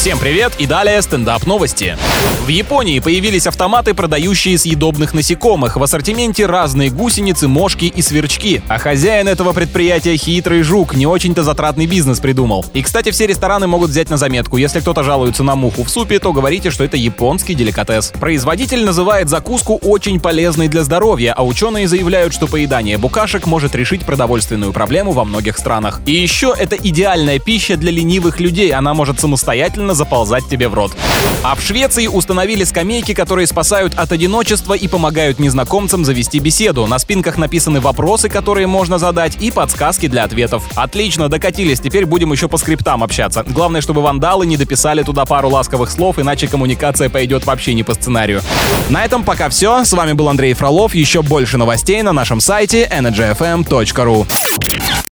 Всем привет и далее стендап новости. В Японии появились автоматы, продающие съедобных насекомых. В ассортименте разные гусеницы, мошки и сверчки. А хозяин этого предприятия хитрый жук, не очень-то затратный бизнес придумал. И, кстати, все рестораны могут взять на заметку. Если кто-то жалуется на муху в супе, то говорите, что это японский деликатес. Производитель называет закуску очень полезной для здоровья, а ученые заявляют, что поедание букашек может решить продовольственную проблему во многих странах. И еще это идеальная пища для ленивых людей. Она может самостоятельно заползать тебе в рот. А в Швеции установили скамейки, которые спасают от одиночества и помогают незнакомцам завести беседу. На спинках написаны вопросы, которые можно задать, и подсказки для ответов. Отлично, докатились, теперь будем еще по скриптам общаться. Главное, чтобы вандалы не дописали туда пару ласковых слов, иначе коммуникация пойдет вообще не по сценарию. На этом пока все. С вами был Андрей Фролов. Еще больше новостей на нашем сайте energyfm.ru.